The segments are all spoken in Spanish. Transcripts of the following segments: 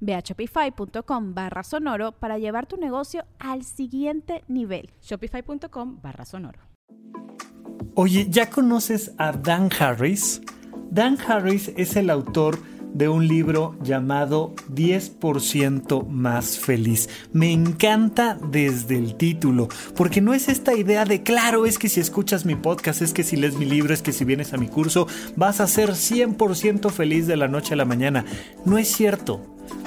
Ve a shopify.com barra sonoro para llevar tu negocio al siguiente nivel. Shopify.com barra sonoro. Oye, ¿ya conoces a Dan Harris? Dan Harris es el autor de un libro llamado 10% más feliz. Me encanta desde el título, porque no es esta idea de, claro, es que si escuchas mi podcast, es que si lees mi libro, es que si vienes a mi curso, vas a ser 100% feliz de la noche a la mañana. No es cierto.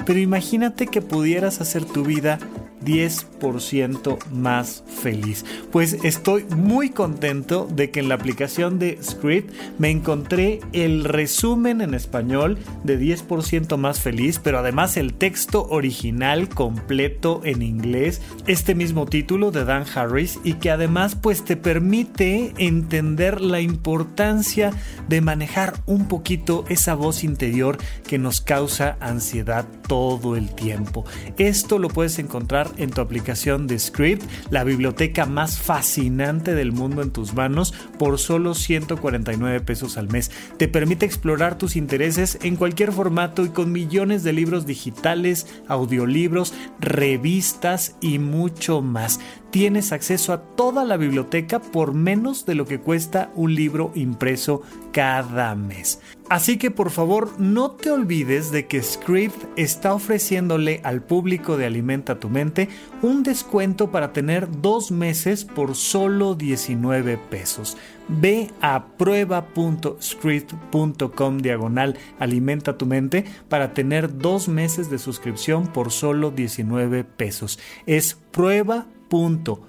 Pero imagínate que pudieras hacer tu vida 10% más feliz. Pues estoy muy contento de que en la aplicación de Script me encontré el resumen en español de 10% más feliz, pero además el texto original completo en inglés, este mismo título de Dan Harris y que además pues te permite entender la importancia de manejar un poquito esa voz interior que nos causa ansiedad todo el tiempo. Esto lo puedes encontrar en tu aplicación de Script, la biblioteca más fascinante del mundo en tus manos por solo 149 pesos al mes. Te permite explorar tus intereses en cualquier formato y con millones de libros digitales, audiolibros, revistas y mucho más tienes acceso a toda la biblioteca por menos de lo que cuesta un libro impreso cada mes. Así que por favor no te olvides de que Script está ofreciéndole al público de Alimenta tu mente un descuento para tener dos meses por solo 19 pesos. Ve a prueba.script.com diagonal alimenta tu mente para tener dos meses de suscripción por solo 19 pesos. Es prueba .scribd.com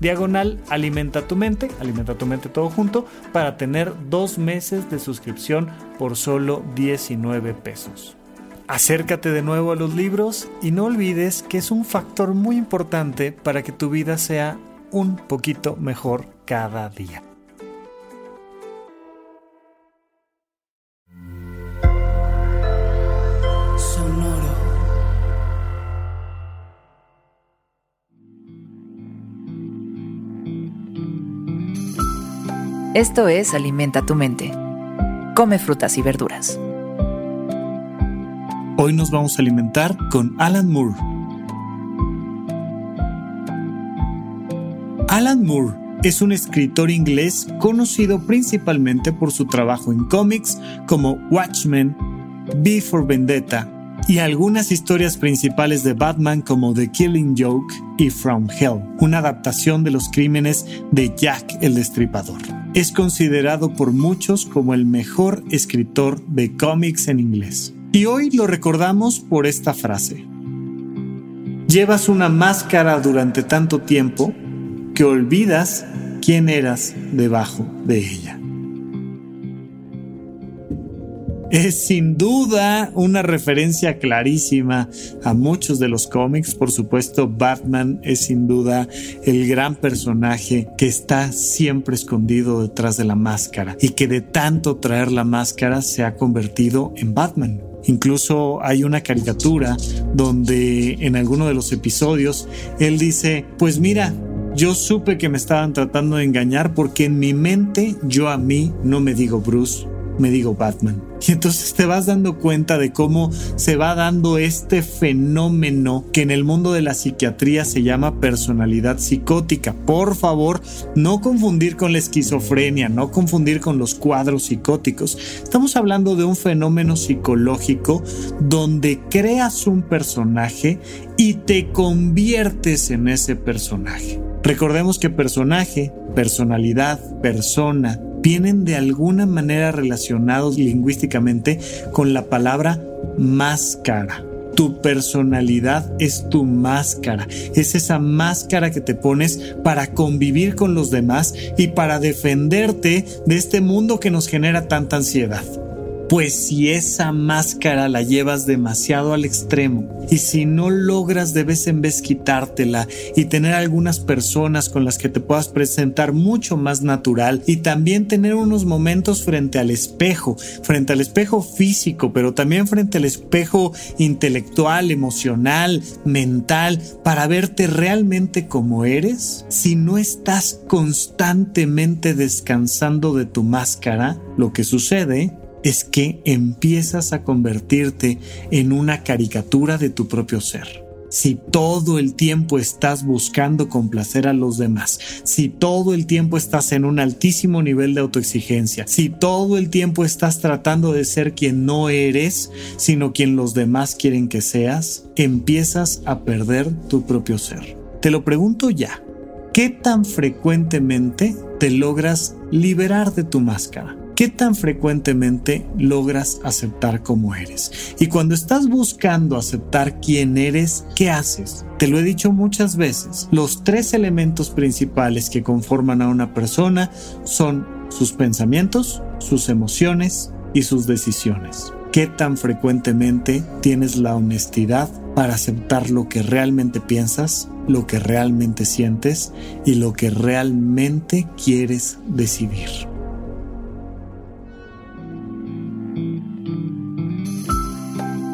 diagonal alimenta tu mente, alimenta tu mente todo junto, para tener dos meses de suscripción por solo 19 pesos. Acércate de nuevo a los libros y no olvides que es un factor muy importante para que tu vida sea un poquito mejor cada día. Esto es Alimenta tu mente. Come frutas y verduras. Hoy nos vamos a alimentar con Alan Moore. Alan Moore es un escritor inglés conocido principalmente por su trabajo en cómics como Watchmen, V for Vendetta y algunas historias principales de Batman como The Killing Joke y From Hell, una adaptación de los crímenes de Jack el Destripador es considerado por muchos como el mejor escritor de cómics en inglés. Y hoy lo recordamos por esta frase. Llevas una máscara durante tanto tiempo que olvidas quién eras debajo de ella. Es sin duda una referencia clarísima a muchos de los cómics. Por supuesto, Batman es sin duda el gran personaje que está siempre escondido detrás de la máscara y que de tanto traer la máscara se ha convertido en Batman. Incluso hay una caricatura donde en alguno de los episodios él dice, pues mira, yo supe que me estaban tratando de engañar porque en mi mente yo a mí no me digo Bruce, me digo Batman. Y entonces te vas dando cuenta de cómo se va dando este fenómeno que en el mundo de la psiquiatría se llama personalidad psicótica. Por favor, no confundir con la esquizofrenia, no confundir con los cuadros psicóticos. Estamos hablando de un fenómeno psicológico donde creas un personaje y te conviertes en ese personaje. Recordemos que personaje, personalidad, persona, vienen de alguna manera relacionados lingüísticamente con la palabra máscara. Tu personalidad es tu máscara, es esa máscara que te pones para convivir con los demás y para defenderte de este mundo que nos genera tanta ansiedad. Pues si esa máscara la llevas demasiado al extremo y si no logras de vez en vez quitártela y tener algunas personas con las que te puedas presentar mucho más natural y también tener unos momentos frente al espejo, frente al espejo físico, pero también frente al espejo intelectual, emocional, mental, para verte realmente como eres, si no estás constantemente descansando de tu máscara, lo que sucede es que empiezas a convertirte en una caricatura de tu propio ser. Si todo el tiempo estás buscando complacer a los demás, si todo el tiempo estás en un altísimo nivel de autoexigencia, si todo el tiempo estás tratando de ser quien no eres, sino quien los demás quieren que seas, empiezas a perder tu propio ser. Te lo pregunto ya, ¿qué tan frecuentemente te logras liberar de tu máscara? ¿Qué tan frecuentemente logras aceptar como eres? Y cuando estás buscando aceptar quién eres, ¿qué haces? Te lo he dicho muchas veces, los tres elementos principales que conforman a una persona son sus pensamientos, sus emociones y sus decisiones. ¿Qué tan frecuentemente tienes la honestidad para aceptar lo que realmente piensas, lo que realmente sientes y lo que realmente quieres decidir?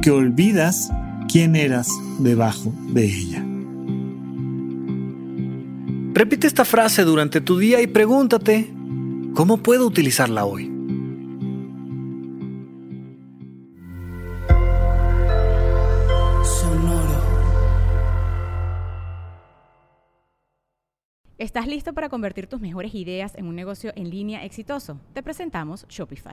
que olvidas quién eras debajo de ella. Repite esta frase durante tu día y pregúntate, ¿cómo puedo utilizarla hoy? ¿Estás listo para convertir tus mejores ideas en un negocio en línea exitoso? Te presentamos Shopify.